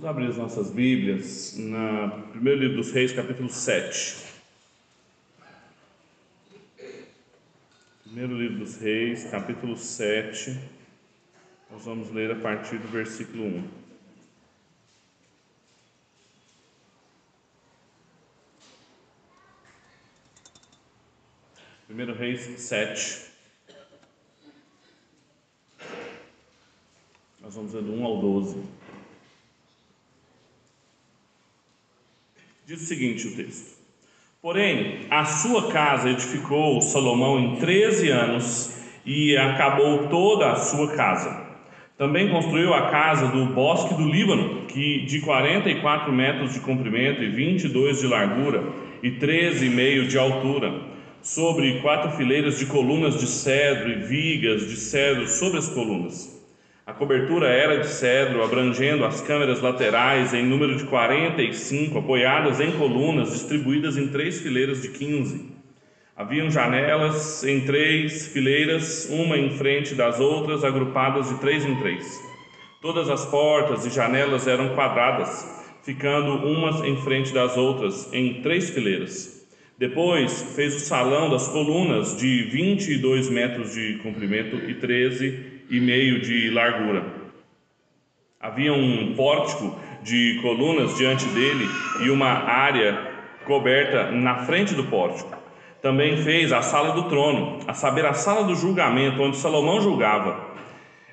Vamos abrir as nossas Bíblias no primeiro livro dos Reis, capítulo 7. Primeiro livro dos Reis, capítulo 7. Nós vamos ler a partir do versículo 1. Primeiro Reis 7. Nós vamos ler do 1 ao 12. Diz o seguinte o texto: Porém, a sua casa edificou Salomão em 13 anos e acabou toda a sua casa. Também construiu a casa do bosque do Líbano, que de 44 metros de comprimento e 22 de largura e 13,5 de altura, sobre quatro fileiras de colunas de cedro e vigas de cedro sobre as colunas. A cobertura era de cedro, abrangendo as câmeras laterais em número de 45, apoiadas em colunas distribuídas em três fileiras de 15. Haviam janelas em três fileiras, uma em frente das outras, agrupadas de três em três. Todas as portas e janelas eram quadradas, ficando umas em frente das outras, em três fileiras. Depois fez o salão das colunas de 22 metros de comprimento e 13 e meio de largura. Havia um pórtico de colunas diante dele e uma área coberta na frente do pórtico. Também fez a sala do trono, a saber, a sala do julgamento, onde Salomão julgava.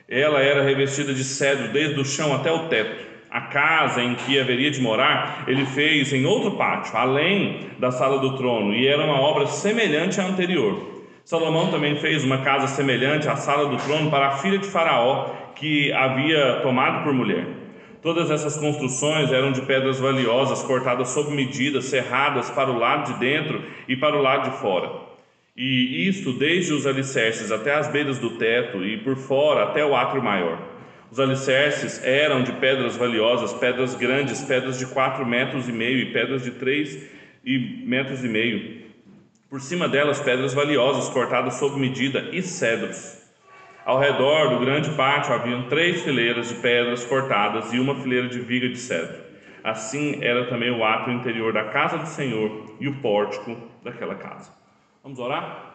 Ela era revestida de cedro desde o chão até o teto. A casa em que haveria de morar, ele fez em outro pátio, além da sala do trono, e era uma obra semelhante à anterior. Salomão também fez uma casa semelhante à sala do trono para a filha de Faraó, que havia tomado por mulher. Todas essas construções eram de pedras valiosas, cortadas sob medida, serradas para o lado de dentro e para o lado de fora. E isto desde os alicerces até as beiras do teto e por fora até o átrio maior. Os alicerces eram de pedras valiosas, pedras grandes, pedras de quatro metros e meio e pedras de três metros e meio por cima delas, pedras valiosas cortadas sob medida e cedros. Ao redor do grande pátio haviam três fileiras de pedras cortadas e uma fileira de viga de cedro. Assim era também o átrio interior da casa do Senhor e o pórtico daquela casa. Vamos orar?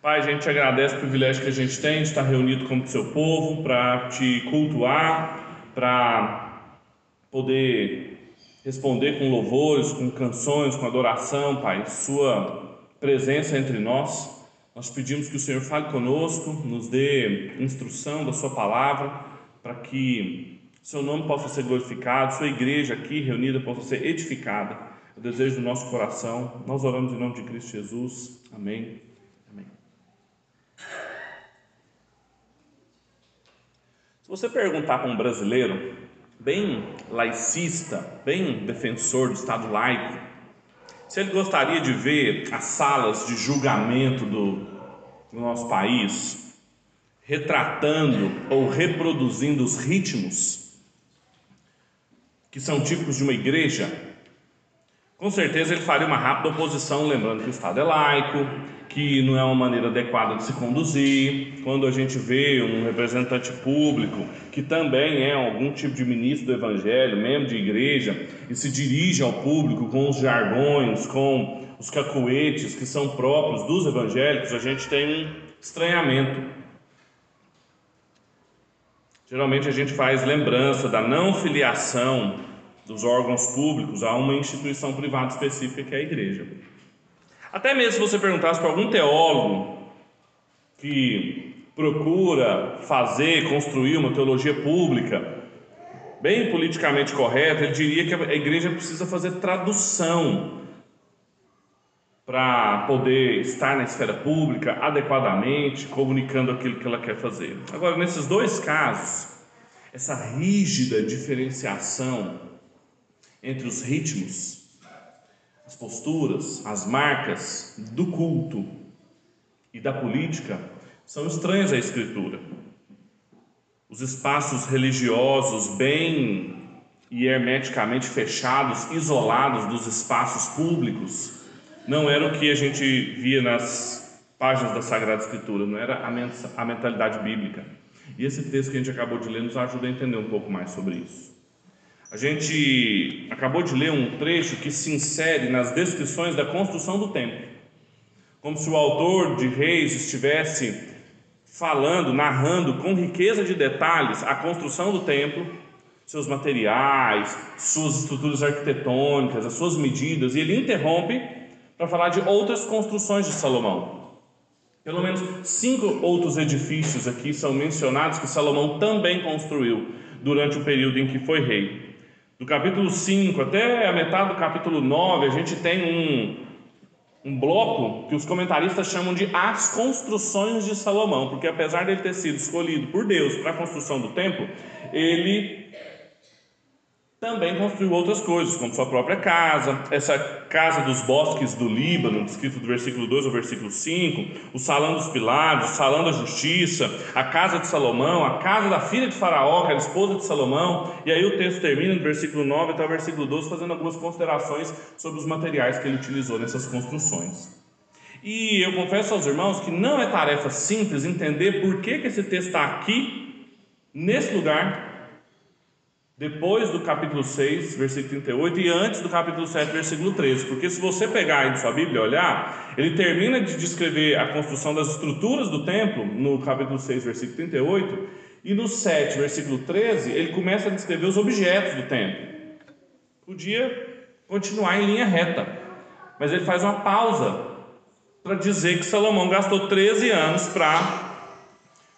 Pai, a gente te agradece o privilégio que a gente tem de estar reunido como seu povo para te cultuar, para poder responder com louvores, com canções, com adoração, Pai, Sua presença entre nós. Nós pedimos que o Senhor fale conosco, nos dê instrução da Sua palavra, para que Seu nome possa ser glorificado, Sua igreja aqui reunida possa ser edificada. O desejo do nosso coração. Nós oramos em nome de Cristo Jesus. Amém. Se você perguntar para um brasileiro bem laicista, bem defensor do Estado laico, se ele gostaria de ver as salas de julgamento do, do nosso país retratando ou reproduzindo os ritmos que são típicos de uma igreja, com certeza ele faria uma rápida oposição, lembrando que o Estado é laico, que não é uma maneira adequada de se conduzir. Quando a gente vê um representante público que também é algum tipo de ministro do Evangelho, membro de igreja, e se dirige ao público com os jargões, com os cacuetes que são próprios dos evangélicos, a gente tem um estranhamento. Geralmente a gente faz lembrança da não filiação dos órgãos públicos a uma instituição privada específica que é a igreja. Até mesmo se você perguntasse para algum teólogo que procura fazer, construir uma teologia pública, bem politicamente correta, ele diria que a igreja precisa fazer tradução para poder estar na esfera pública adequadamente, comunicando aquilo que ela quer fazer. Agora, nesses dois casos, essa rígida diferenciação entre os ritmos as posturas, as marcas do culto e da política são estranhas à Escritura. Os espaços religiosos bem e hermeticamente fechados, isolados dos espaços públicos, não era o que a gente via nas páginas da Sagrada Escritura, não era a mentalidade bíblica. E esse texto que a gente acabou de ler nos ajuda a entender um pouco mais sobre isso. A gente acabou de ler um trecho que se insere nas descrições da construção do templo, como se o autor de Reis estivesse falando, narrando com riqueza de detalhes a construção do templo, seus materiais, suas estruturas arquitetônicas, as suas medidas, e ele interrompe para falar de outras construções de Salomão. Pelo menos cinco outros edifícios aqui são mencionados que Salomão também construiu durante o período em que foi rei. Do capítulo 5 até a metade do capítulo 9, a gente tem um, um bloco que os comentaristas chamam de as construções de Salomão, porque apesar dele ter sido escolhido por Deus para a construção do templo, ele também construiu outras coisas, como sua própria casa, essa casa dos bosques do Líbano, descrito do versículo 2 ao versículo 5, o salão dos pilares, o salão da justiça, a casa de Salomão, a casa da filha de Faraó, que era esposa de Salomão, e aí o texto termina no versículo 9 até o versículo 12, fazendo algumas considerações sobre os materiais que ele utilizou nessas construções. E eu confesso aos irmãos que não é tarefa simples entender por que, que esse texto está aqui, nesse lugar, depois do capítulo 6, versículo 38, e antes do capítulo 7, versículo 13. Porque se você pegar aí na sua Bíblia e olhar, ele termina de descrever a construção das estruturas do templo, no capítulo 6, versículo 38, e no 7, versículo 13, ele começa a descrever os objetos do templo. Podia continuar em linha reta, mas ele faz uma pausa para dizer que Salomão gastou 13 anos para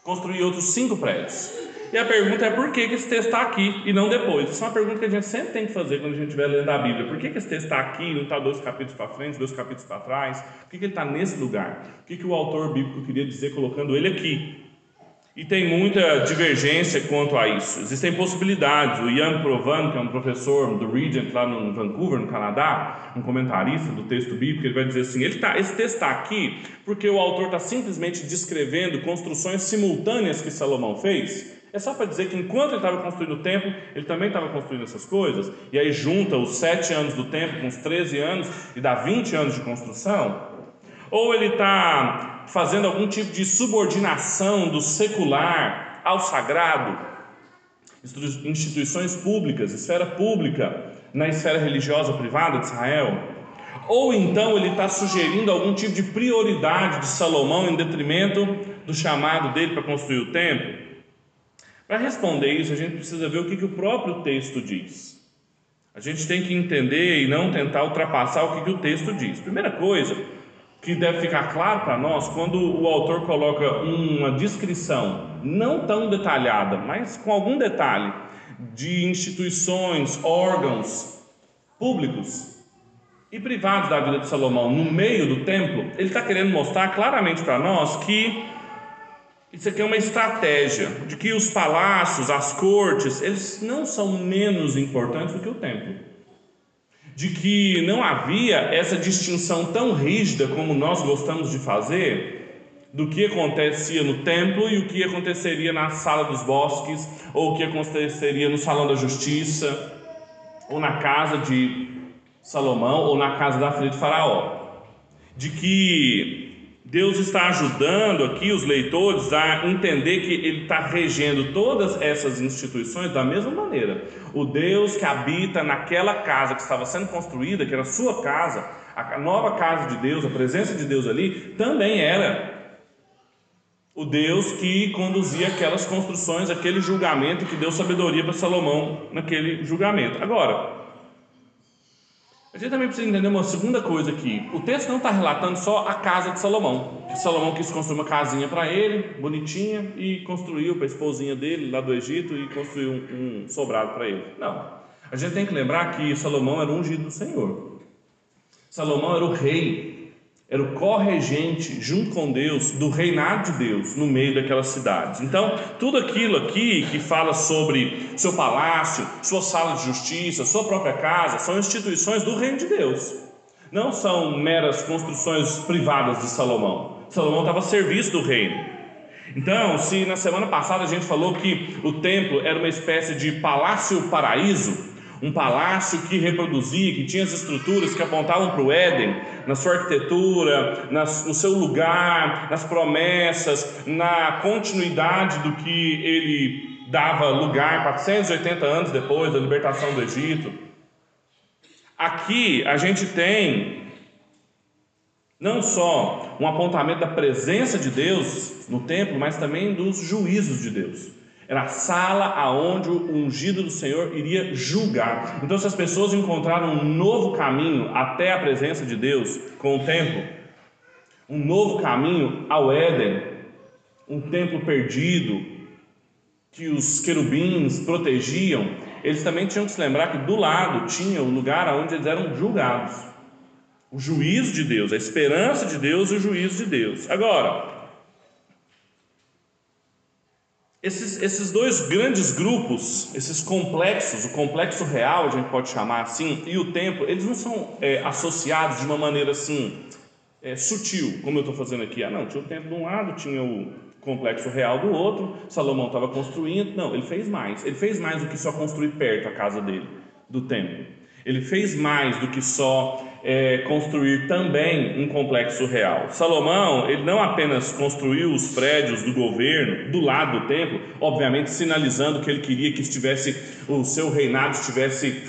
construir outros cinco prédios. E a pergunta é por que, que esse texto está aqui e não depois? Isso é uma pergunta que a gente sempre tem que fazer quando a gente estiver lendo a Bíblia. Por que, que esse texto está aqui e não está dois capítulos para frente, dois capítulos para trás? Por que, que ele está nesse lugar? O que, que o autor bíblico queria dizer colocando ele aqui? E tem muita divergência quanto a isso. Existem possibilidades. O Ian Provan, que é um professor do Regent lá no Vancouver, no Canadá, um comentarista do texto bíblico, ele vai dizer assim: ele tá, esse texto está aqui porque o autor está simplesmente descrevendo construções simultâneas que Salomão fez é só para dizer que enquanto ele estava construindo o templo, ele também estava construindo essas coisas, e aí junta os sete anos do templo com os 13 anos e dá 20 anos de construção? Ou ele está fazendo algum tipo de subordinação do secular ao sagrado? Instituições públicas, esfera pública, na esfera religiosa privada de Israel? Ou então ele está sugerindo algum tipo de prioridade de Salomão em detrimento do chamado dele para construir o templo? Para responder isso, a gente precisa ver o que, que o próprio texto diz. A gente tem que entender e não tentar ultrapassar o que, que o texto diz. Primeira coisa que deve ficar claro para nós, quando o autor coloca uma descrição não tão detalhada, mas com algum detalhe, de instituições, órgãos públicos e privados da vida de Salomão no meio do templo, ele está querendo mostrar claramente para nós que isso aqui é uma estratégia de que os palácios, as cortes, eles não são menos importantes do que o templo. De que não havia essa distinção tão rígida como nós gostamos de fazer do que acontecia no templo e o que aconteceria na sala dos bosques, ou o que aconteceria no salão da justiça, ou na casa de Salomão, ou na casa da filha de Faraó. De que Deus está ajudando aqui os leitores a entender que Ele está regendo todas essas instituições da mesma maneira. O Deus que habita naquela casa que estava sendo construída, que era a sua casa, a nova casa de Deus, a presença de Deus ali, também era o Deus que conduzia aquelas construções, aquele julgamento que deu sabedoria para Salomão naquele julgamento. Agora, a gente também precisa entender uma segunda coisa aqui. O texto não está relatando só a casa de Salomão. Salomão quis construir uma casinha para ele, bonitinha, e construiu para a esposinha dele lá do Egito e construiu um, um sobrado para ele. Não. A gente tem que lembrar que Salomão era ungido do Senhor. Salomão era o rei era o corregente, junto com Deus, do reinado de Deus no meio daquelas cidades. Então, tudo aquilo aqui que fala sobre seu palácio, sua sala de justiça, sua própria casa, são instituições do reino de Deus. Não são meras construções privadas de Salomão. Salomão estava a serviço do reino. Então, se na semana passada a gente falou que o templo era uma espécie de palácio paraíso, um palácio que reproduzia, que tinha as estruturas que apontavam para o Éden, na sua arquitetura, nas, no seu lugar, nas promessas, na continuidade do que ele dava lugar 480 anos depois da libertação do Egito. Aqui a gente tem não só um apontamento da presença de Deus no templo, mas também dos juízos de Deus. Era a sala aonde o ungido do Senhor iria julgar. Então, se as pessoas encontraram um novo caminho até a presença de Deus com o templo, um novo caminho ao Éden, um templo perdido que os querubins protegiam, eles também tinham que se lembrar que do lado tinha o lugar onde eles eram julgados. O juízo de Deus, a esperança de Deus e o juízo de Deus. Agora, esses, esses dois grandes grupos, esses complexos, o complexo real, a gente pode chamar assim, e o templo, eles não são é, associados de uma maneira assim, é, sutil, como eu estou fazendo aqui. Ah, não, tinha o templo de um lado, tinha o complexo real do outro, Salomão estava construindo. Não, ele fez mais. Ele fez mais do que só construir perto a casa dele, do templo. Ele fez mais do que só é, construir também um complexo real. Salomão, ele não apenas construiu os prédios do governo do lado do templo, obviamente sinalizando que ele queria que estivesse o seu reinado estivesse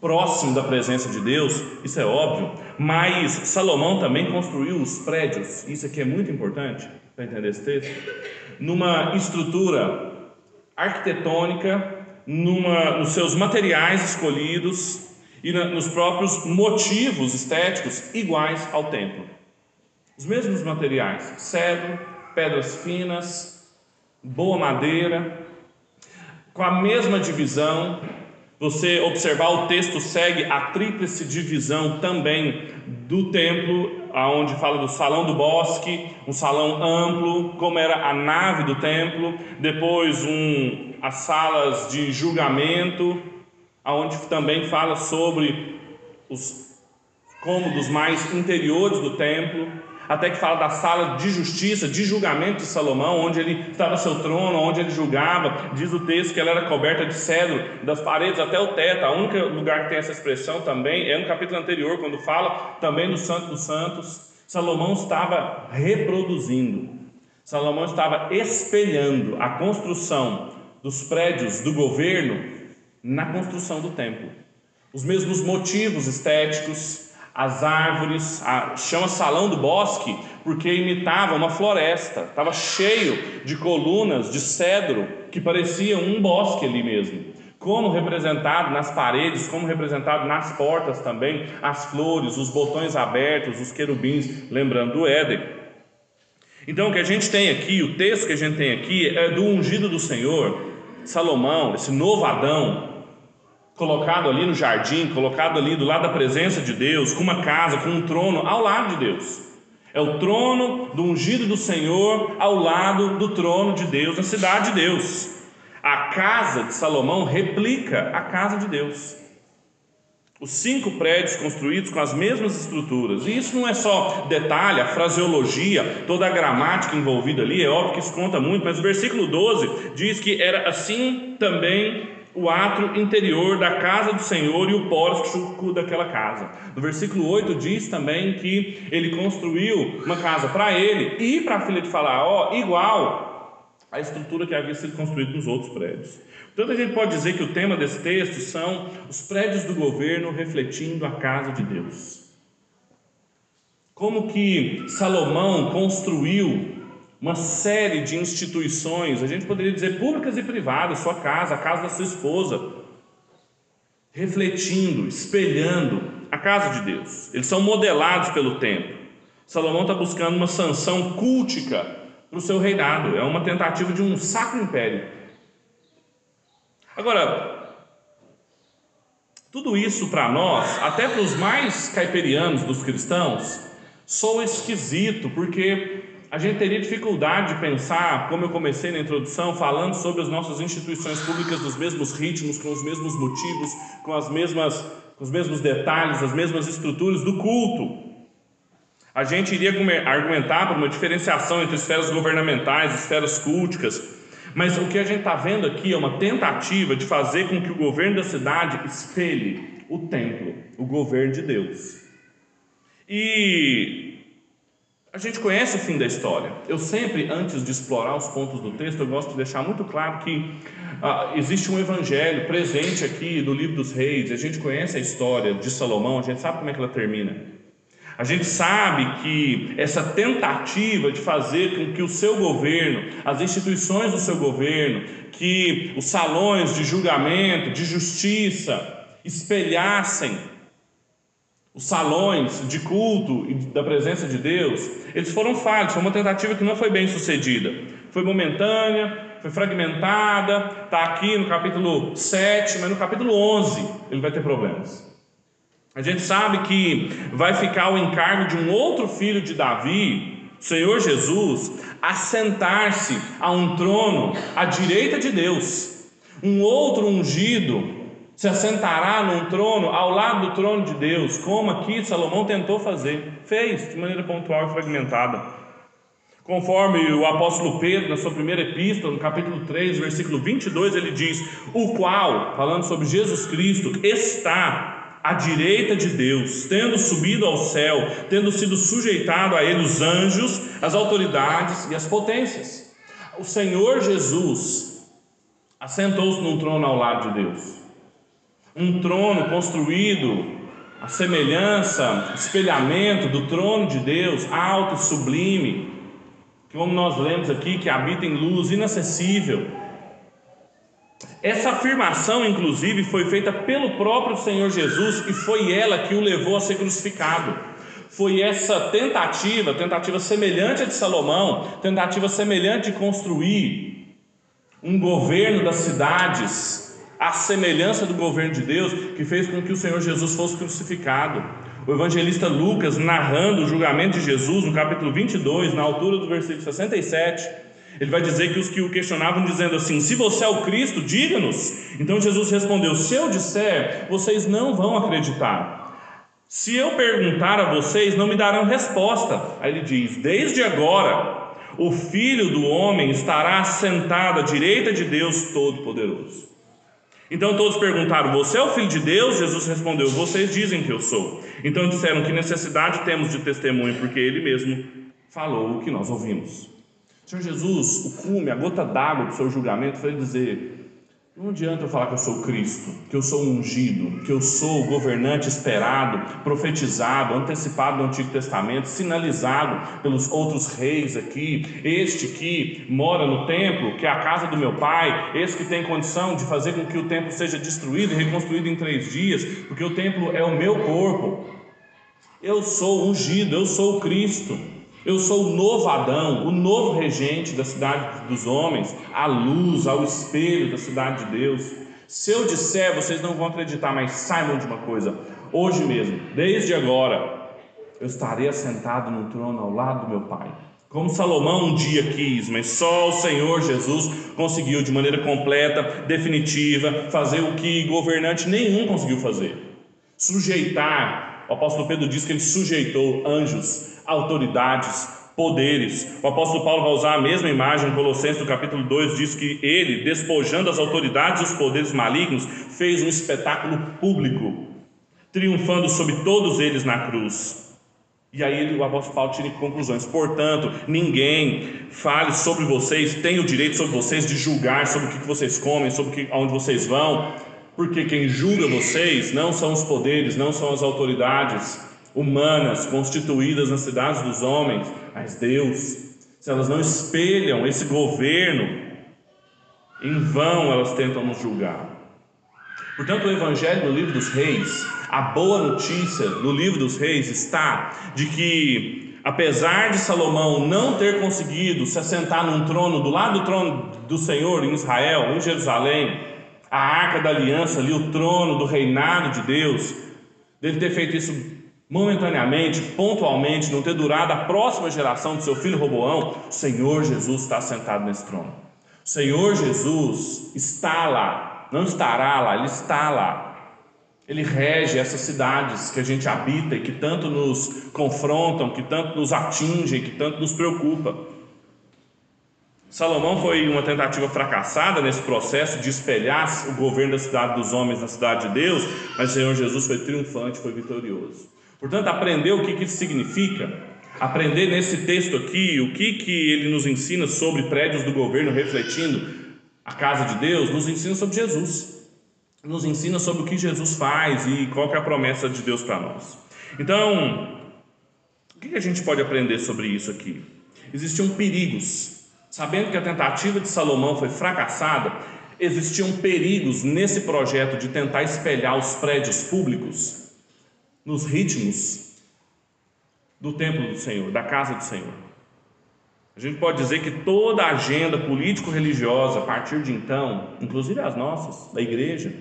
próximo da presença de Deus, isso é óbvio, mas Salomão também construiu os prédios, isso aqui é muito importante para entender esse texto, numa estrutura arquitetônica, numa, nos seus materiais escolhidos, e na, nos próprios motivos estéticos iguais ao templo. Os mesmos materiais: cedro, pedras finas, boa madeira, com a mesma divisão. Você observar o texto segue a tríplice divisão também do templo, aonde fala do salão do bosque, um salão amplo, como era a nave do templo, depois um, as salas de julgamento, aonde também fala sobre os cômodos mais interiores do templo, até que fala da sala de justiça, de julgamento de Salomão, onde ele estava seu trono, onde ele julgava. Diz o texto que ela era coberta de cedro, das paredes até o teto. A única lugar que tem essa expressão também é no capítulo anterior, quando fala também do Santo dos Santos. Salomão estava reproduzindo, Salomão estava espelhando a construção dos prédios do governo na construção do templo. Os mesmos motivos estéticos, as árvores, a, chama Salão do Bosque, porque imitava uma floresta, estava cheio de colunas de cedro que pareciam um bosque ali mesmo. Como representado nas paredes, como representado nas portas também, as flores, os botões abertos, os querubins, lembrando do Éden. Então, o que a gente tem aqui, o texto que a gente tem aqui é do ungido do Senhor, Salomão, esse novo Adão, colocado ali no jardim, colocado ali do lado da presença de Deus, com uma casa, com um trono ao lado de Deus. É o trono do ungido do Senhor ao lado do trono de Deus, na cidade de Deus. A casa de Salomão replica a casa de Deus. Os cinco prédios construídos com as mesmas estruturas. E isso não é só detalhe, a fraseologia, toda a gramática envolvida ali, é óbvio que isso conta muito, mas o versículo 12 diz que era assim também o átrio interior da casa do Senhor e o pórtico daquela casa. No versículo 8 diz também que ele construiu uma casa para ele e para a filha de Faraó, igual à estrutura que havia sido construída nos outros prédios. Portanto, a gente pode dizer que o tema desse texto são os prédios do governo refletindo a casa de Deus. Como que Salomão construiu uma série de instituições, a gente poderia dizer públicas e privadas, sua casa, a casa da sua esposa, refletindo, espelhando a casa de Deus. Eles são modelados pelo tempo. Salomão está buscando uma sanção cultica para o seu reinado, é uma tentativa de um sacro império. Agora, tudo isso para nós, até para os mais caiperianos dos cristãos, soa esquisito, porque a gente teria dificuldade de pensar, como eu comecei na introdução, falando sobre as nossas instituições públicas nos mesmos ritmos, com os mesmos motivos, com, as mesmas, com os mesmos detalhes, as mesmas estruturas do culto. A gente iria argumentar por uma diferenciação entre esferas governamentais, esferas culticas, mas o que a gente está vendo aqui é uma tentativa de fazer com que o governo da cidade espelhe o templo, o governo de Deus. E A gente conhece o fim da história. Eu sempre, antes de explorar os pontos do texto, eu gosto de deixar muito claro que ah, existe um evangelho presente aqui no livro dos reis. A gente conhece a história de Salomão, a gente sabe como é que ela termina. A gente sabe que essa tentativa de fazer com que o seu governo, as instituições do seu governo, que os salões de julgamento, de justiça, espelhassem os salões de culto e da presença de Deus, eles foram falhos, foi uma tentativa que não foi bem sucedida. Foi momentânea, foi fragmentada, está aqui no capítulo 7, mas no capítulo 11 ele vai ter problemas. A gente sabe que vai ficar o encargo de um outro filho de Davi, Senhor Jesus, assentar-se a um trono à direita de Deus. Um outro ungido se assentará num trono ao lado do trono de Deus, como aqui Salomão tentou fazer, fez de maneira pontual e fragmentada. Conforme o apóstolo Pedro, na sua primeira epístola, no capítulo 3, versículo 22, ele diz: O qual, falando sobre Jesus Cristo, está à direita de Deus, tendo subido ao céu, tendo sido sujeitado a ele os anjos, as autoridades e as potências. O Senhor Jesus assentou-se num trono ao lado de Deus um trono construído a semelhança, espelhamento do trono de Deus, alto sublime, como nós lemos aqui, que habita em luz inacessível. Essa afirmação, inclusive, foi feita pelo próprio Senhor Jesus e foi ela que o levou a ser crucificado. Foi essa tentativa, tentativa semelhante a de Salomão, tentativa semelhante de construir um governo das cidades, a semelhança do governo de Deus, que fez com que o Senhor Jesus fosse crucificado. O evangelista Lucas, narrando o julgamento de Jesus, no capítulo 22, na altura do versículo 67, ele vai dizer que os que o questionavam, dizendo assim: Se você é o Cristo, diga-nos. Então Jesus respondeu: Se eu disser, vocês não vão acreditar. Se eu perguntar a vocês, não me darão resposta. Aí ele diz: Desde agora, o Filho do Homem estará assentado à direita de Deus Todo-Poderoso. Então todos perguntaram: Você é o filho de Deus? Jesus respondeu: Vocês dizem que eu sou. Então disseram: Que necessidade temos de testemunho, porque ele mesmo falou o que nós ouvimos. Senhor Jesus, o cume, a gota d'água do seu julgamento foi dizer: não adianta eu falar que eu sou Cristo, que eu sou ungido, que eu sou o governante esperado, profetizado, antecipado no Antigo Testamento, sinalizado pelos outros reis aqui, este que mora no templo, que é a casa do meu pai, esse que tem condição de fazer com que o templo seja destruído e reconstruído em três dias, porque o templo é o meu corpo. Eu sou ungido, eu sou Cristo. Eu sou o novo Adão, o novo regente da cidade dos homens, a luz, ao espelho da cidade de Deus. Se eu disser, vocês não vão acreditar, mas saibam de uma coisa: hoje mesmo, desde agora, eu estarei assentado no trono ao lado do meu Pai. Como Salomão um dia quis, mas só o Senhor Jesus conseguiu de maneira completa, definitiva, fazer o que governante nenhum conseguiu fazer. Sujeitar, o apóstolo Pedro diz que ele sujeitou anjos autoridades, poderes. O apóstolo Paulo vai usar a mesma imagem em Colossenses, no capítulo 2, diz que ele, despojando as autoridades e os poderes malignos, fez um espetáculo público, triunfando sobre todos eles na cruz. E aí o apóstolo Paulo tira conclusões. Portanto, ninguém fale sobre vocês, tem o direito sobre vocês de julgar sobre o que vocês comem, sobre aonde vocês vão, porque quem julga vocês não são os poderes, não são as autoridades, humanas constituídas nas cidades dos homens, mas Deus, se elas não espelham esse governo, em vão elas tentam nos julgar. Portanto, o Evangelho no livro dos Reis, a boa notícia no livro dos Reis está de que, apesar de Salomão não ter conseguido se assentar num trono, do lado do trono do Senhor em Israel, em Jerusalém, a arca da aliança ali, o trono do reinado de Deus, dele ter feito isso momentaneamente, pontualmente, não ter durado a próxima geração do seu filho Roboão, o Senhor Jesus está sentado nesse trono. O Senhor Jesus está lá, não estará lá, ele está lá. Ele rege essas cidades que a gente habita e que tanto nos confrontam, que tanto nos atingem, que tanto nos preocupa. Salomão foi uma tentativa fracassada nesse processo de espelhar o governo da cidade dos homens na cidade de Deus, mas o Senhor Jesus foi triunfante, foi vitorioso. Portanto, aprender o que isso significa, aprender nesse texto aqui o que, que ele nos ensina sobre prédios do governo refletindo a casa de Deus, nos ensina sobre Jesus. Nos ensina sobre o que Jesus faz e qual é a promessa de Deus para nós. Então, o que a gente pode aprender sobre isso aqui? Existiam perigos. Sabendo que a tentativa de Salomão foi fracassada, existiam perigos nesse projeto de tentar espelhar os prédios públicos nos ritmos do templo do Senhor, da casa do Senhor. A gente pode dizer que toda a agenda político-religiosa, a partir de então, inclusive as nossas, da igreja,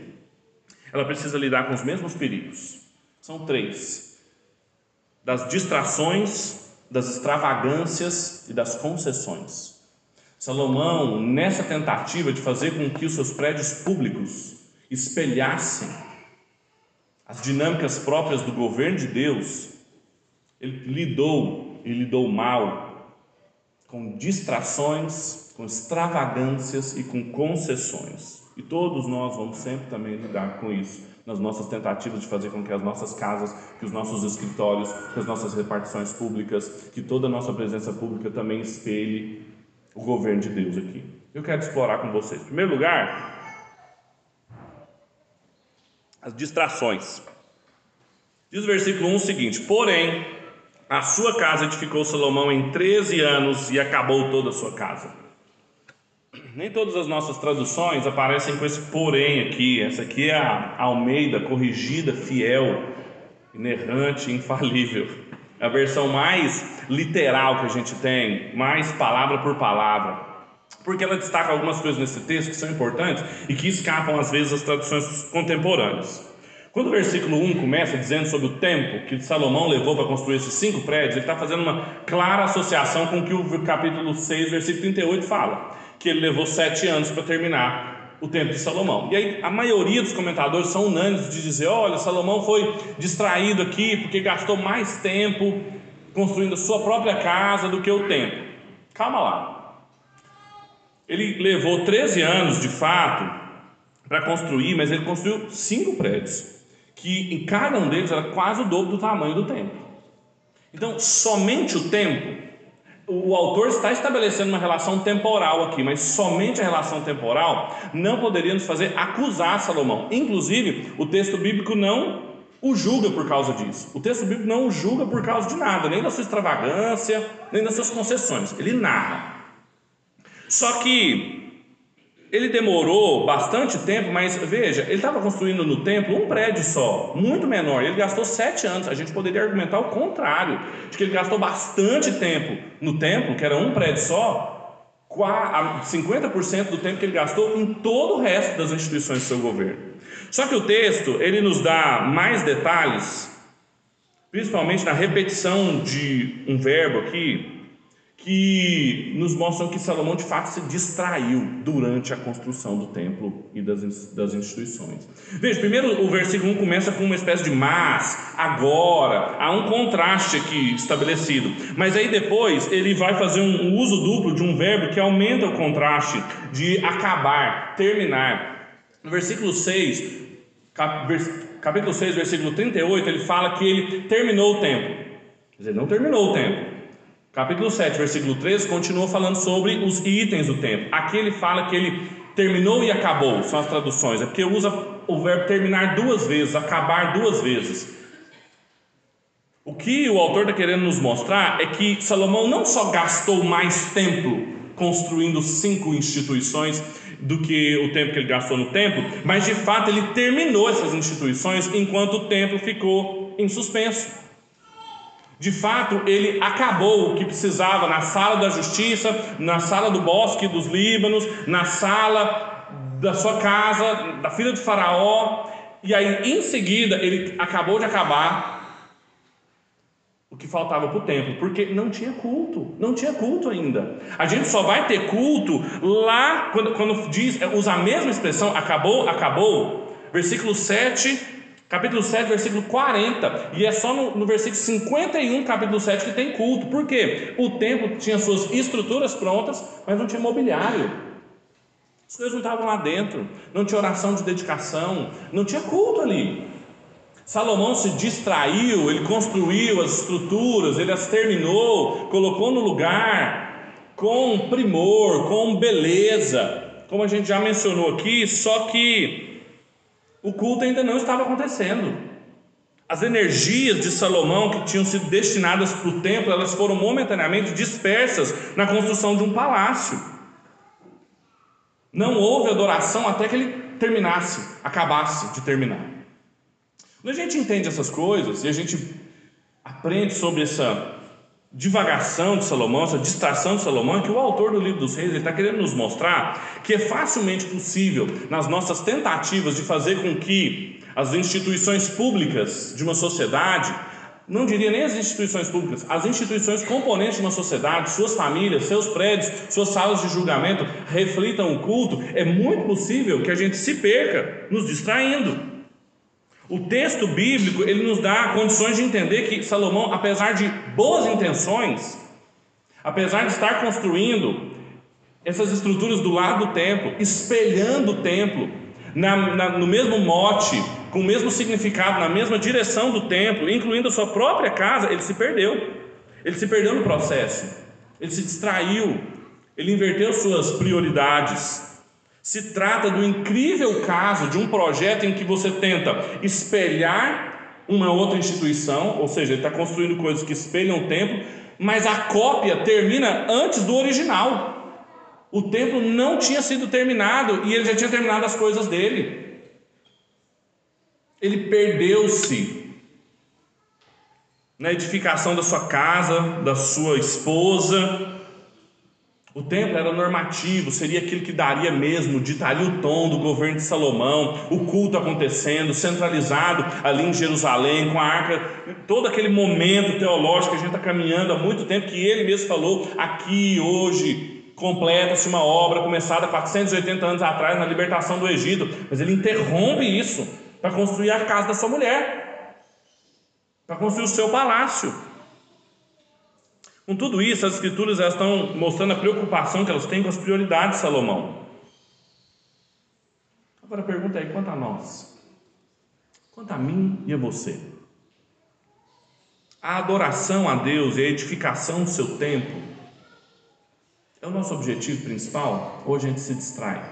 ela precisa lidar com os mesmos perigos. São três: das distrações, das extravagâncias e das concessões. Salomão, nessa tentativa de fazer com que os seus prédios públicos espelhassem as dinâmicas próprias do governo de Deus, ele lidou e lidou mal com distrações, com extravagâncias e com concessões. E todos nós vamos sempre também lidar com isso nas nossas tentativas de fazer com que as nossas casas, que os nossos escritórios, que as nossas repartições públicas, que toda a nossa presença pública também espelhe o governo de Deus aqui. Eu quero explorar com vocês. Em primeiro lugar, as distrações. Diz o versículo 1 o seguinte: Porém, a sua casa edificou Salomão em 13 anos e acabou toda a sua casa. Nem todas as nossas traduções aparecem com esse porém aqui. Essa aqui é a Almeida corrigida, fiel, inerrante, infalível. É a versão mais literal que a gente tem, mais palavra por palavra. Porque ela destaca algumas coisas nesse texto que são importantes e que escapam às vezes das traduções contemporâneas. Quando o versículo 1 começa dizendo sobre o tempo que Salomão levou para construir esses cinco prédios, ele está fazendo uma clara associação com o que o capítulo 6, versículo 38 fala, que ele levou sete anos para terminar o tempo de Salomão. E aí a maioria dos comentadores são unânimes de dizer: olha, Salomão foi distraído aqui porque gastou mais tempo construindo a sua própria casa do que o tempo. Calma lá. Ele levou 13 anos de fato para construir, mas ele construiu cinco prédios que em cada um deles era quase o dobro do tamanho do templo. Então, somente o tempo, o autor está estabelecendo uma relação temporal aqui, mas somente a relação temporal não poderia nos fazer acusar Salomão. Inclusive, o texto bíblico não o julga por causa disso. O texto bíblico não o julga por causa de nada, nem da sua extravagância, nem das suas concessões. Ele narra. Só que ele demorou bastante tempo, mas veja, ele estava construindo no templo um prédio só, muito menor. Ele gastou sete anos. A gente poderia argumentar o contrário, de que ele gastou bastante tempo no templo, que era um prédio só, 50% do tempo que ele gastou em todo o resto das instituições do seu governo. Só que o texto ele nos dá mais detalhes, principalmente na repetição de um verbo aqui, que nos mostram que Salomão de fato se distraiu durante a construção do templo e das, instituições. Veja, primeiro o versículo 1 começa com uma espécie de mas, agora, há um contraste aqui estabelecido, mas aí depois ele vai fazer um, uso duplo de um verbo que aumenta o contraste de acabar, terminar. No versículo 6, cap, vers, capítulo 6, versículo 38, ele fala que ele terminou o tempo. Quer dizer, não terminou o tempo Capítulo 7, versículo 13, continua falando sobre os itens do templo. Aqui ele fala que ele terminou e acabou, são as traduções, é porque usa o verbo terminar duas vezes, acabar duas vezes. O que o autor está querendo nos mostrar é que Salomão não só gastou mais tempo construindo cinco instituições do que o tempo que ele gastou no templo, mas de fato ele terminou essas instituições enquanto o templo ficou em suspenso. De fato, ele acabou o que precisava na sala da justiça, na sala do bosque dos Líbanos, na sala da sua casa, da filha de Faraó, e aí em seguida ele acabou de acabar o que faltava para o templo, porque não tinha culto, não tinha culto ainda. A gente só vai ter culto lá, quando, quando diz, usa a mesma expressão, acabou, acabou, versículo 7 capítulo 7, versículo 40, e é só no, no, versículo 51, capítulo 7, que tem culto. Por quê? O templo tinha suas estruturas prontas, mas não tinha mobiliário. As coisas não estavam lá dentro, não tinha oração de dedicação, não tinha culto ali. Salomão se distraiu, ele construiu as estruturas, ele as terminou, colocou no lugar com primor, com beleza, como a gente já mencionou aqui, só que o culto ainda não estava acontecendo. As energias de Salomão que tinham sido destinadas para o templo, elas foram momentaneamente dispersas na construção de um palácio. Não houve adoração até que ele terminasse, acabasse de terminar. Quando a gente entende essas coisas e a gente aprende sobre essa divagação de Salomão, essa distração de Salomão, que o autor do livro dos reis está querendo nos mostrar que é facilmente possível, nas nossas tentativas de fazer com que as instituições públicas de uma sociedade, não diria nem as instituições públicas, as instituições componentes de uma sociedade, suas famílias, seus prédios, suas salas de julgamento reflitam o culto, é muito possível que a gente se perca nos distraindo. O texto bíblico ele nos dá condições de entender que Salomão, apesar de boas intenções, apesar de estar construindo essas estruturas do lado do templo, espelhando o templo, na, na, no mesmo mote, com o mesmo significado, na mesma direção do templo, incluindo a sua própria casa, ele se perdeu. Ele se perdeu no processo. Ele se distraiu. Ele inverteu suas prioridades. Se trata do incrível caso de um projeto em que você tenta espelhar uma outra instituição, ou seja, ele está construindo coisas que espelham o templo, mas a cópia termina antes do original. O templo não tinha sido terminado e ele já tinha terminado as coisas dele. Ele perdeu-se na edificação da sua casa, da sua esposa, o templo era normativo, seria aquilo que daria mesmo, ditaria o tom do governo de Salomão, o culto acontecendo, centralizado ali em Jerusalém, com a arca, todo aquele momento teológico que a gente está caminhando há muito tempo, que ele mesmo falou, aqui hoje completa-se uma obra começada 480 anos atrás na libertação do Egito, mas ele interrompe isso para construir a casa da sua mulher, para construir o seu palácio. Com tudo isso, as escrituras estão mostrando a preocupação que elas têm com as prioridades de Salomão. Agora a pergunta é: quanto a nós? Quanto a mim e a você? A adoração a Deus e a edificação do seu templo é o nosso objetivo principal? Ou a gente se distrai?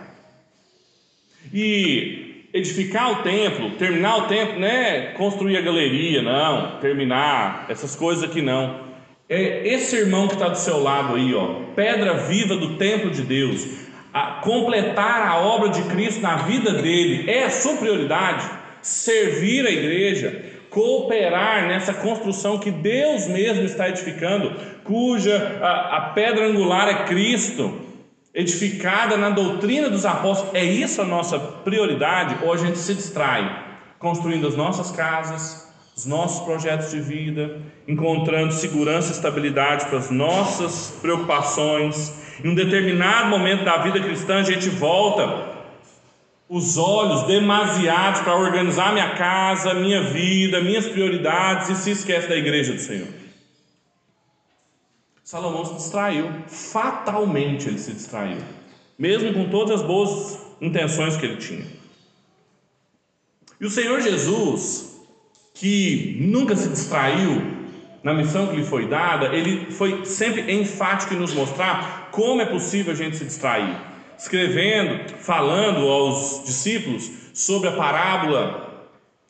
E edificar o templo, terminar o templo, não é construir a galeria, não, terminar, essas coisas aqui não é esse irmão que está do seu lado aí, ó, pedra viva do templo de Deus, a completar a obra de Cristo na vida dele, é a sua prioridade. Servir a igreja, cooperar nessa construção que Deus mesmo está edificando, cuja a, a pedra angular é Cristo, edificada na doutrina dos apóstolos. É isso a nossa prioridade? Ou a gente se distrai construindo as nossas casas, os nossos projetos de vida, encontrando segurança e estabilidade para as nossas preocupações. Em um determinado momento da vida cristã, a gente volta os olhos demasiados para organizar minha casa, minha vida, minhas prioridades e se esquece da igreja do Senhor. Salomão se distraiu, fatalmente ele se distraiu, mesmo com todas as boas intenções que ele tinha. E o Senhor Jesus, que nunca se distraiu na missão que lhe foi dada, ele foi sempre enfático em nos mostrar como é possível a gente se distrair. Escrevendo, falando aos discípulos sobre a parábola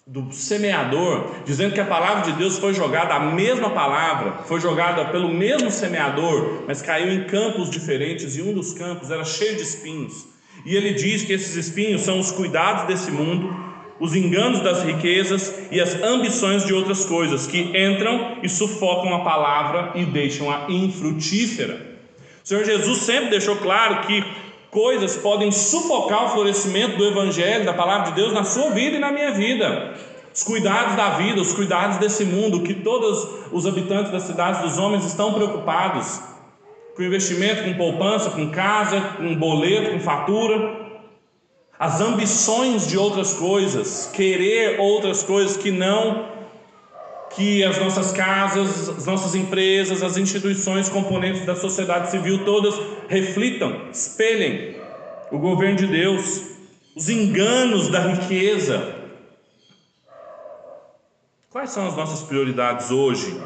do semeador, dizendo que a palavra de Deus foi jogada, a mesma palavra, foi jogada pelo mesmo semeador, mas caiu em campos diferentes e um dos campos era cheio de espinhos. E ele diz que esses espinhos são os cuidados desse mundo, os enganos das riquezas e as ambições de outras coisas que entram e sufocam a palavra e deixam-a infrutífera. O Senhor Jesus sempre deixou claro que coisas podem sufocar o florescimento do Evangelho, da palavra de Deus na sua vida e na minha vida. Os cuidados da vida, os cuidados desse mundo, que todos os habitantes das cidades dos homens estão preocupados com investimento, com poupança, com casa, com boleto, com fatura as ambições de outras coisas, querer outras coisas que não que as nossas casas, as nossas empresas, as instituições componentes da sociedade civil todas reflitam, espelhem o governo de Deus, os enganos da riqueza. Quais são as nossas prioridades hoje?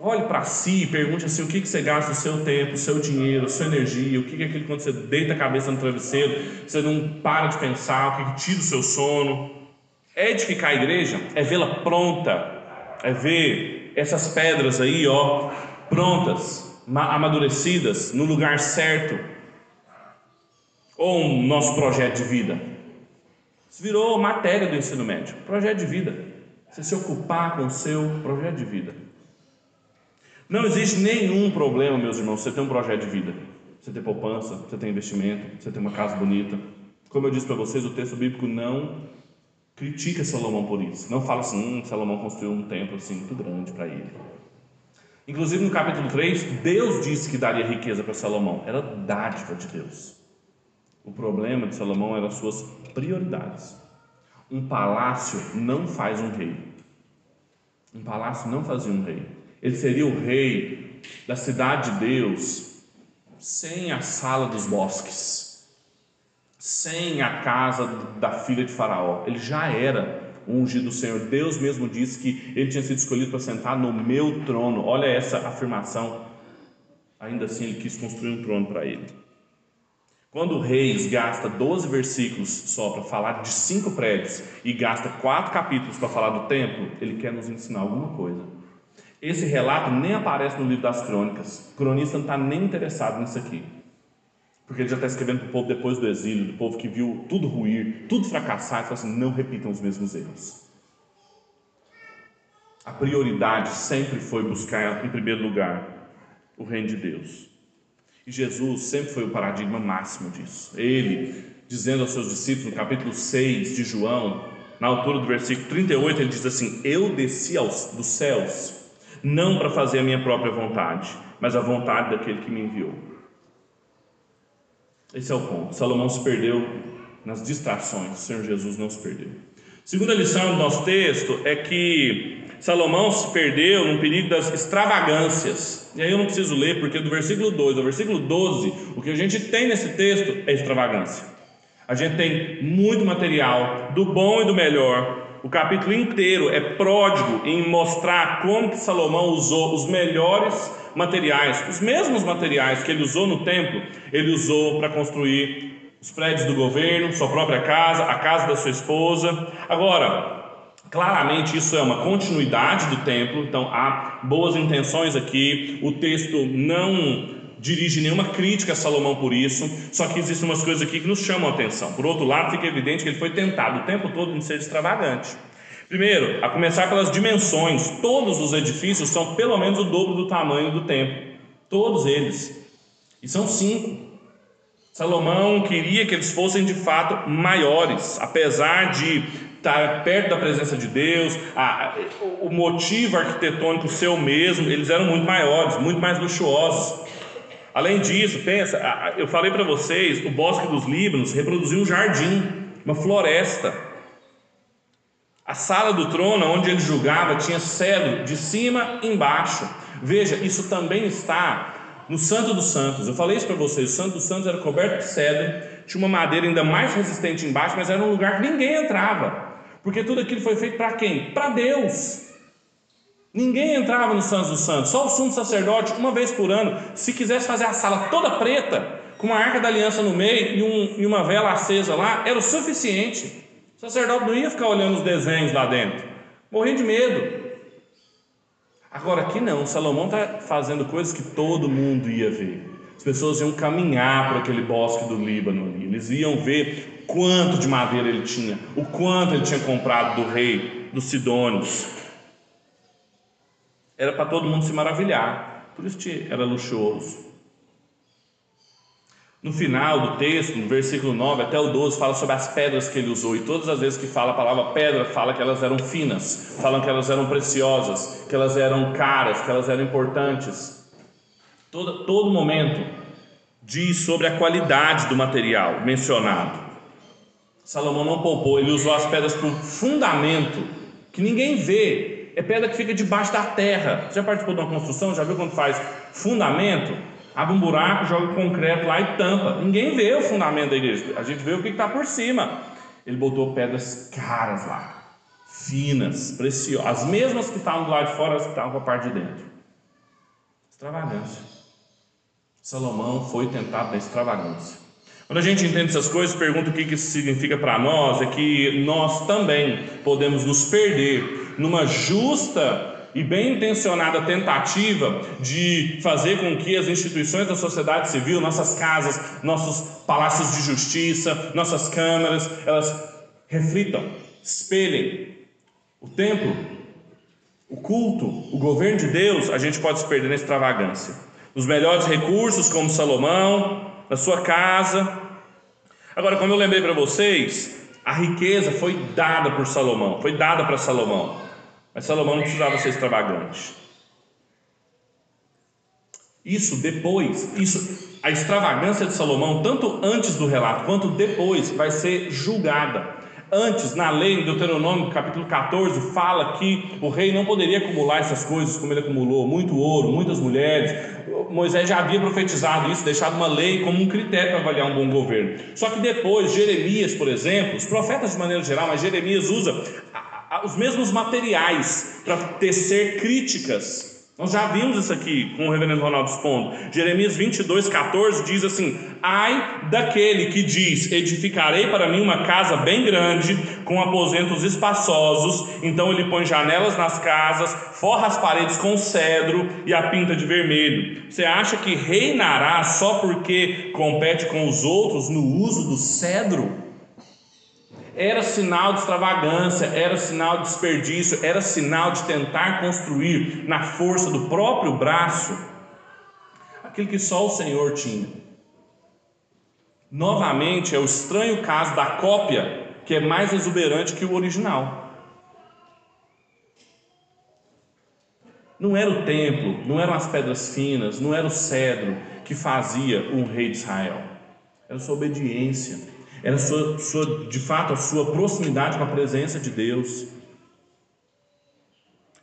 Olhe para si e pergunte assim: o que, que você gasta o seu tempo, o seu dinheiro, a sua energia, o que, que é aquilo quando você deita a cabeça no travesseiro, você não para de pensar, o que, que tira o seu sono. É edificar a igreja? É vê-la pronta, é ver essas pedras aí, ó, prontas, amadurecidas, no lugar certo. Ou um nosso projeto de vida? Isso virou matéria do ensino médio, projeto de vida. Você se ocupar com o seu projeto de vida. Não existe nenhum problema, meus irmãos, você ter um projeto de vida. Você ter poupança, você ter investimento, você ter uma casa bonita. Como eu disse para vocês, o texto bíblico não critica Salomão por isso. Não fala assim, hum, Salomão construiu um templo assim muito grande para ele. Inclusive no capítulo 3, Deus disse que daria riqueza para Salomão. Era dádiva de Deus. O problema de Salomão eram as suas prioridades. Um palácio não faz um rei. Um palácio não fazia um rei. Ele seria o rei da cidade de Deus sem a sala dos bosques, sem a casa da filha de Faraó. Ele já era ungido do Senhor. Deus mesmo disse que ele tinha sido escolhido para sentar no meu trono. Olha essa afirmação. Ainda assim, ele quis construir um trono para ele. Quando o Reis gasta 12 versículos só para falar de cinco prédios e gasta quatro capítulos para falar do templo, ele quer nos ensinar alguma coisa. Esse relato nem aparece no livro das crônicas. O cronista não está nem interessado nisso aqui. Porque ele já está escrevendo para o povo depois do exílio, do povo que viu tudo ruir, tudo fracassar, e fala assim: não repitam os mesmos erros. A prioridade sempre foi buscar, em primeiro lugar, o reino de Deus. E Jesus sempre foi o paradigma máximo disso. Ele, dizendo aos seus discípulos, no capítulo 6 de João, na altura do versículo 38, ele diz assim: Eu desci aos, dos céus não para fazer a minha própria vontade, mas a vontade daquele que me enviou. Esse é o ponto. Salomão se perdeu nas distrações, o Senhor Jesus não se perdeu. Segunda lição do nosso texto é que Salomão se perdeu no perigo das extravagâncias. E aí eu não preciso ler, porque do versículo 2 ao versículo 12, o que a gente tem nesse texto é extravagância. A gente tem muito material, do bom e do melhor, o capítulo inteiro é pródigo em mostrar como que Salomão usou os melhores materiais, os mesmos materiais que ele usou no templo, ele usou para construir os prédios do governo, sua própria casa, a casa da sua esposa. Agora, Claramente, isso é uma continuidade do templo, então há boas intenções aqui. O texto não dirige nenhuma crítica a Salomão por isso, só que existem umas coisas aqui que nos chamam a atenção. Por outro lado, fica evidente que ele foi tentado o tempo todo em ser extravagante. Primeiro, a começar pelas dimensões, todos os edifícios são pelo menos o dobro do tamanho do templo, todos eles, e são cinco. Salomão queria que eles fossem de fato maiores, apesar de estar perto da presença de Deus, a, o motivo arquitetônico seu mesmo, eles eram muito maiores, muito mais luxuosos. Além disso, pensa, eu falei para vocês, o Bosque dos Líbanos reproduziu um jardim, uma floresta. A sala do trono, onde ele julgava, tinha cedro de cima embaixo. Veja, isso também está no Santo dos Santos. Eu falei isso para vocês: o Santo dos Santos era coberto de cedro, tinha uma madeira ainda mais resistente embaixo, mas era um lugar que ninguém entrava, porque tudo aquilo foi feito para quem? Para Deus. Ninguém entrava no Santos dos Santos, só o sumo sacerdote, uma vez por ano, se quisesse fazer a sala toda preta, com uma arca da aliança no meio e, um, e uma vela acesa lá, era o suficiente. O sacerdote não ia ficar olhando os desenhos lá dentro, morria de medo. Agora aqui não, Salomão está fazendo coisas que todo mundo ia ver. As pessoas iam caminhar por aquele bosque do Líbano ali, eles iam ver quanto de madeira ele tinha, o quanto ele tinha comprado do rei dos Sidônios, era para todo mundo se maravilhar, por isso era luxuoso. No final do texto, no versículo 9 até o 12, fala sobre as pedras que ele usou, e todas as vezes que fala a palavra pedra, fala que elas eram finas, falam que elas eram preciosas, que elas eram caras, que elas eram importantes. Todo, todo momento diz sobre a qualidade do material mencionado. Salomão não poupou, ele usou as pedras para um fundamento que ninguém vê, é pedra que fica debaixo da terra. Você já participou de uma construção? Já viu quando faz fundamento? Abre um buraco, joga concreto lá e tampa. Ninguém vê o fundamento da igreja. A gente vê o que está por cima. Ele botou pedras caras lá, finas, preciosas, as mesmas que estavam do lado de fora, as que estavam com a parte de dentro. Extravagância. Salomão foi tentado na extravagância. Quando a gente entende essas coisas, pergunta o que isso significa para nós, é que nós também podemos nos perder numa justa e bem intencionada tentativa de fazer com que as instituições da sociedade civil, nossas casas, nossos palácios de justiça, nossas câmaras, elas reflitam, espelhem o templo, o culto, o governo de Deus, a gente pode se perder na extravagância. Os melhores recursos, como Salomão, na sua casa. Agora, como eu lembrei para vocês, a riqueza foi dada por Salomão, foi dada para Salomão. Mas Salomão não precisava ser extravagante. Isso depois, isso, a extravagância de Salomão, tanto antes do relato quanto depois, vai ser julgada. Antes, na lei, em Deuteronômio capítulo 14, fala que o rei não poderia acumular essas coisas como ele acumulou, muito ouro, muitas mulheres. Moisés já havia profetizado isso, deixado uma lei como um critério para avaliar um bom governo. Só que depois, Jeremias, por exemplo, os profetas de maneira geral, mas Jeremias usa os mesmos materiais para tecer críticas. Nós já vimos isso aqui com o reverendo Ronaldo expondo. Jeremias 22, 14 diz assim: Ai daquele que diz: Edificarei para mim uma casa bem grande, com aposentos espaçosos. Então ele põe janelas nas casas, forra as paredes com cedro e a pinta de vermelho. Você acha que reinará só porque compete com os outros no uso do cedro? Era sinal de extravagância, era sinal de desperdício, era sinal de tentar construir na força do próprio braço aquilo que só o Senhor tinha. Novamente, é o estranho caso da cópia que é mais exuberante que o original. Não era o templo, não eram as pedras finas, não era o cedro que fazia um rei de Israel, era sua obediência era sua, sua, de fato a sua proximidade com a presença de Deus.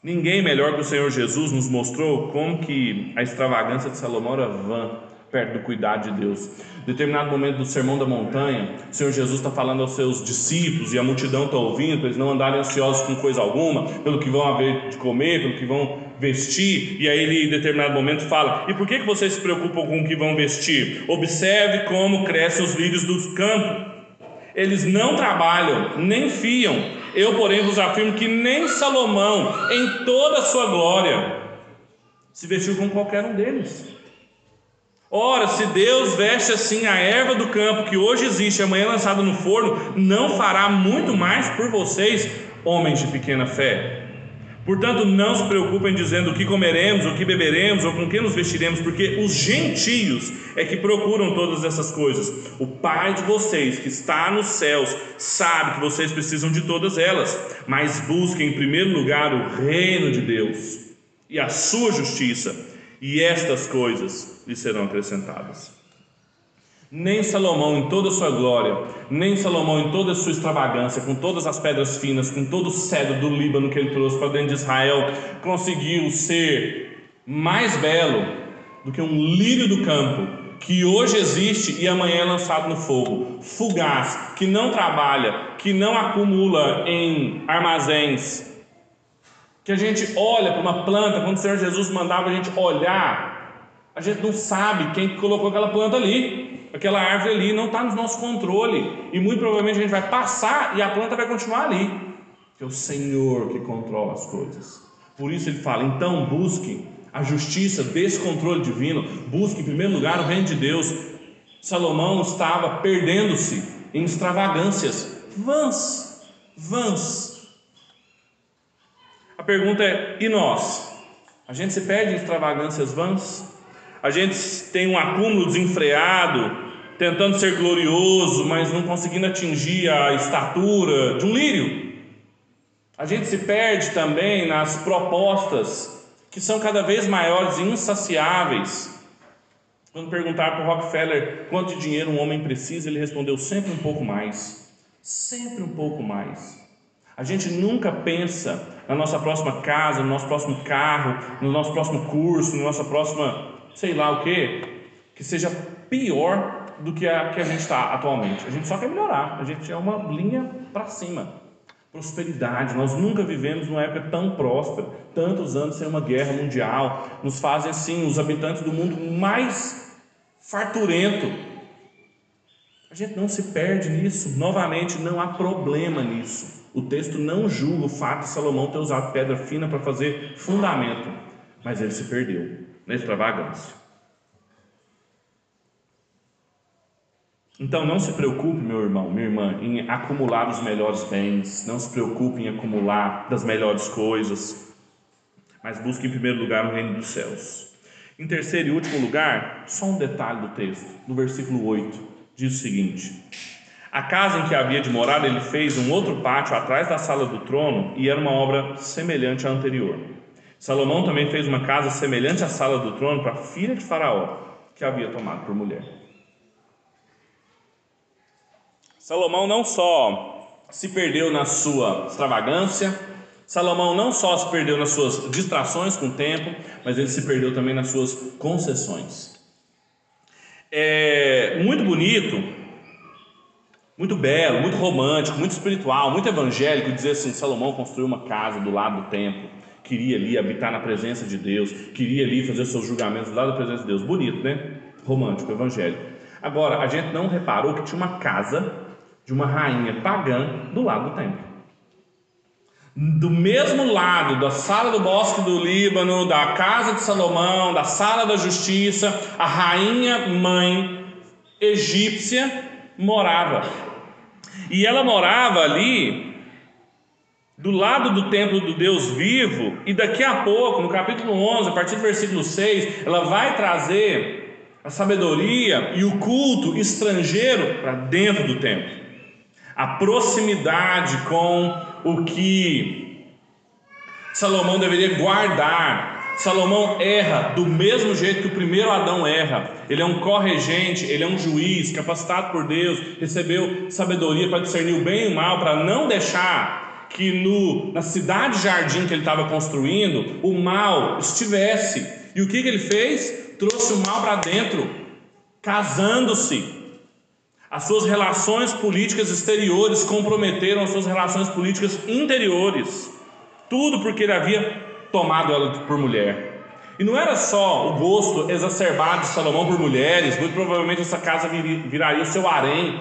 Ninguém melhor que o Senhor Jesus nos mostrou como que a extravagância de Salomão era vã perto do cuidado de Deus. Em determinado momento do Sermão da Montanha, o Senhor Jesus está falando aos seus discípulos e a multidão está ouvindo, para eles não andarem ansiosos com coisa alguma, pelo que vão haver de comer, pelo que vão vestir. E aí ele, em determinado momento, fala: E por que, que vocês se preocupam com o que vão vestir? Observe como crescem os lírios do campo. Eles não trabalham, nem fiam. Eu, porém, vos afirmo que nem Salomão, em toda a sua glória, se vestiu com qualquer um deles. Ora, se Deus veste assim a erva do campo que hoje existe, amanhã lançada no forno, não fará muito mais por vocês, homens de pequena fé. Portanto, não se preocupem dizendo o que comeremos, o que beberemos ou com que nos vestiremos, porque os gentios é que procuram todas essas coisas. O Pai de vocês, que está nos céus, sabe que vocês precisam de todas elas, mas busquem em primeiro lugar o reino de Deus e a sua justiça, e estas coisas lhes serão acrescentadas. Nem Salomão em toda a sua glória, nem Salomão em toda a sua extravagância, com todas as pedras finas, com todo o cedro do Líbano que ele trouxe para dentro de Israel, conseguiu ser mais belo do que um lírio do campo que hoje existe e amanhã é lançado no fogo, fugaz, que não trabalha, que não acumula em armazéns. Que a gente olha para uma planta, quando o Senhor Jesus mandava a gente olhar, a gente não sabe quem colocou aquela planta ali. Aquela árvore ali não está no nosso controle. E muito provavelmente a gente vai passar e a planta vai continuar ali. Que é o Senhor que controla as coisas. Por isso ele fala: então busque a justiça desse controle divino, busque em primeiro lugar o reino de Deus. Salomão estava perdendo-se em extravagâncias vãs, vãs. A pergunta é: e nós? A gente se perde em extravagâncias vãs? A gente tem um acúmulo desenfreado tentando ser glorioso, mas não conseguindo atingir a estatura de um lírio. A gente se perde também nas propostas que são cada vez maiores e insaciáveis. Quando perguntar para o Rockefeller quanto de dinheiro um homem precisa, ele respondeu sempre um pouco mais. Sempre um pouco mais. A gente nunca pensa na nossa próxima casa, no nosso próximo carro, no nosso próximo curso, na nossa próxima, sei lá o que, que seja pior do que a que a gente está atualmente. A gente só quer melhorar, a gente é uma linha para cima. prosperidade. Nós nunca vivemos numa época tão próspera, tantos anos sem uma guerra mundial. Nos fazem assim os habitantes do mundo mais farturento. A gente não se perde nisso. Novamente, não há problema nisso. O texto não julga o fato de Salomão ter usado pedra fina para fazer fundamento, mas ele se perdeu na extravagância. Então não se preocupe, meu irmão, minha irmã, em acumular os melhores bens, não se preocupe em acumular das melhores coisas, mas busque em primeiro lugar o reino dos céus. Em terceiro e último lugar, só um detalhe do texto, no versículo 8, diz o seguinte: A casa em que havia de morar, ele fez um outro pátio atrás da sala do trono e era uma obra semelhante à anterior. Salomão também fez uma casa semelhante à sala do trono para a filha de Faraó, que havia tomado por mulher. Salomão não só se perdeu na sua extravagância, Salomão não só se perdeu nas suas distrações com o tempo, mas ele se perdeu também nas suas concessões. É muito bonito, muito belo, muito romântico, muito espiritual, muito evangélico dizer assim: Salomão construiu uma casa do lado do templo, queria ali habitar na presença de Deus, queria ali fazer seus julgamentos lado da presença de Deus. Bonito, né? Romântico, evangélico. Agora, a gente não reparou que tinha uma casa de uma rainha pagã do lado do templo. Do mesmo lado da sala do bosque do Líbano, da casa de Salomão, da sala da justiça, a rainha mãe egípcia morava. E ela morava ali do lado do templo do Deus vivo, e daqui a pouco, no capítulo 11, a partir do versículo 6, ela vai trazer a sabedoria e o culto estrangeiro para dentro do templo a proximidade com o que Salomão deveria guardar. Salomão erra do mesmo jeito que o primeiro Adão erra. Ele é um corregente, ele é um juiz capacitado por Deus, recebeu sabedoria para discernir o bem e o mal, para não deixar que no, na cidade jardim que ele estava construindo o mal estivesse. E o que, que ele fez? Trouxe o mal para dentro, casando-se as suas relações políticas exteriores comprometeram as suas relações políticas interiores. Tudo porque ele havia tomado ela por mulher. E não era só o gosto exacerbado de Salomão por mulheres, muito provavelmente essa casa viraria o seu harém,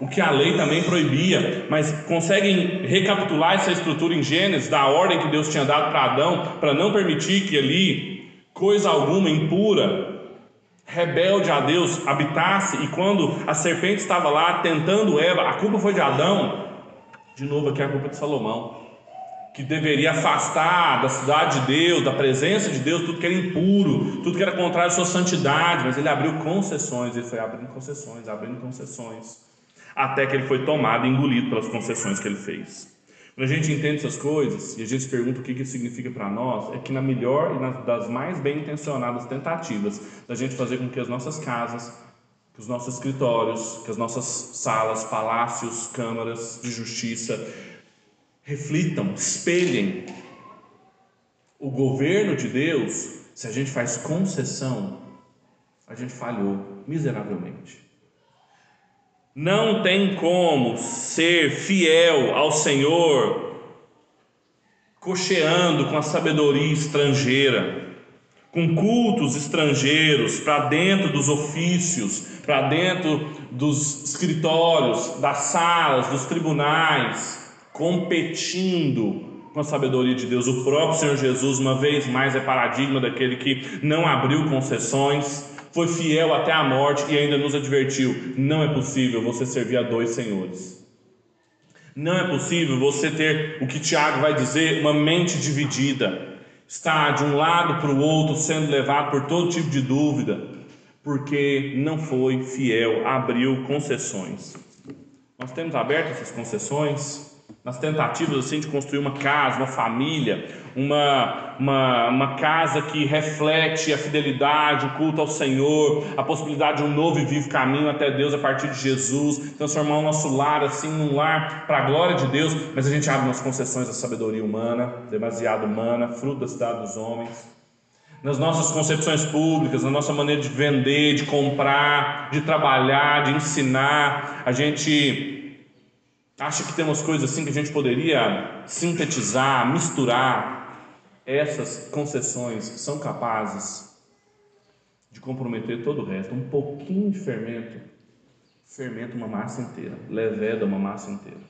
o que a lei também proibia, mas conseguem recapitular essa estrutura em Gênesis, da ordem que Deus tinha dado para Adão, para não permitir que ali coisa alguma impura rebelde a Deus habitasse, e quando a serpente estava lá tentando Eva, a culpa foi de Adão, de novo aqui é a culpa de Salomão, que deveria afastar da cidade de Deus, da presença de Deus, tudo que era impuro, tudo que era contrário à sua santidade, mas ele abriu concessões, ele foi abrindo concessões, abrindo concessões, até que ele foi tomado e engolido pelas concessões que ele fez. Quando a gente entende essas coisas e a gente se pergunta o que isso significa para nós, é que na melhor e nas, das mais bem intencionadas tentativas da gente fazer com que as nossas casas, que os nossos escritórios, que as nossas salas, palácios, câmaras de justiça reflitam, espelhem o governo de Deus, se a gente faz concessão, a gente falhou miseravelmente. Não tem como ser fiel ao Senhor cocheando com a sabedoria estrangeira, com cultos estrangeiros para dentro dos ofícios, para dentro dos escritórios, das salas, dos tribunais, competindo com a sabedoria de Deus. O próprio Senhor Jesus, uma vez mais, é paradigma daquele que não abriu concessões foi fiel até a morte e ainda nos advertiu: não é possível você servir a dois senhores. Não é possível você ter o que Tiago vai dizer, uma mente dividida, estar de um lado para o outro sendo levado por todo tipo de dúvida, porque não foi fiel, abriu concessões. Nós temos aberto essas concessões nas tentativas assim de construir uma casa, uma família, uma, uma, uma casa que reflete a fidelidade, o culto ao Senhor, a possibilidade de um novo e vivo caminho até Deus a partir de Jesus, transformar o nosso lar assim num lar para a glória de Deus, mas a gente abre nas concessões da sabedoria humana, demasiado humana, fruto da cidade dos homens. Nas nossas concepções públicas, na nossa maneira de vender, de comprar, de trabalhar, de ensinar, a gente Acha que tem umas coisas assim que a gente poderia sintetizar, misturar? Essas concessões são capazes de comprometer todo o resto. Um pouquinho de fermento fermenta uma massa inteira, leveda uma massa inteira.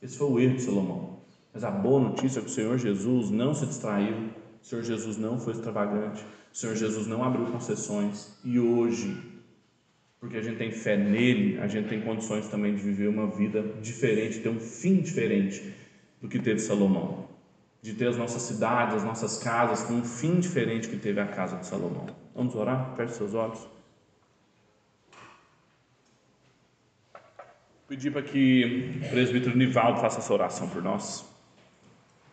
Esse foi o erro de Salomão. Mas a boa notícia é que o Senhor Jesus não se distraiu, o Senhor Jesus não foi extravagante, o Senhor Jesus não abriu concessões e hoje, porque a gente tem fé nele, a gente tem condições também de viver uma vida diferente, ter um fim diferente do que teve Salomão. De ter as nossas cidades, as nossas casas com um fim diferente que teve a casa de Salomão. Vamos orar? Feche seus olhos. Pedir para que o presbítero Nivaldo faça essa oração por nós.